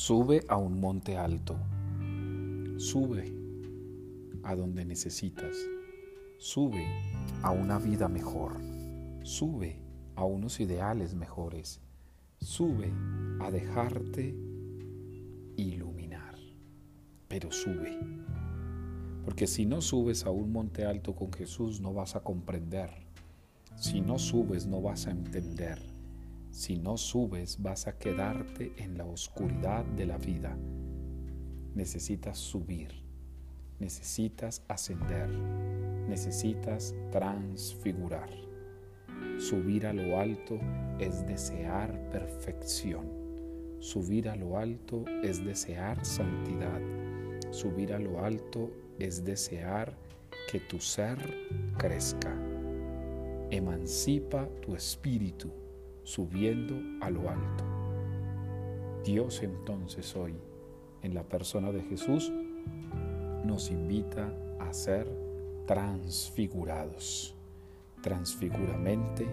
Sube a un monte alto. Sube a donde necesitas. Sube a una vida mejor. Sube a unos ideales mejores. Sube a dejarte iluminar. Pero sube. Porque si no subes a un monte alto con Jesús no vas a comprender. Si no subes no vas a entender. Si no subes vas a quedarte en la oscuridad de la vida. Necesitas subir. Necesitas ascender. Necesitas transfigurar. Subir a lo alto es desear perfección. Subir a lo alto es desear santidad. Subir a lo alto es desear que tu ser crezca. Emancipa tu espíritu subiendo a lo alto. Dios entonces hoy, en la persona de Jesús, nos invita a ser transfigurados. Transfigura mente,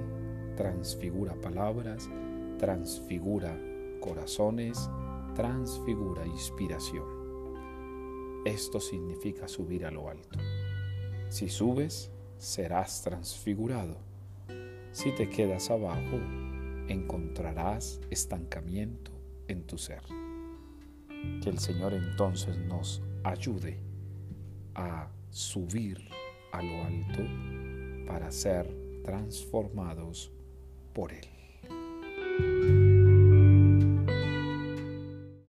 transfigura palabras, transfigura corazones, transfigura inspiración. Esto significa subir a lo alto. Si subes, serás transfigurado. Si te quedas abajo, encontrarás estancamiento en tu ser. Que el Señor entonces nos ayude a subir a lo alto para ser transformados por Él.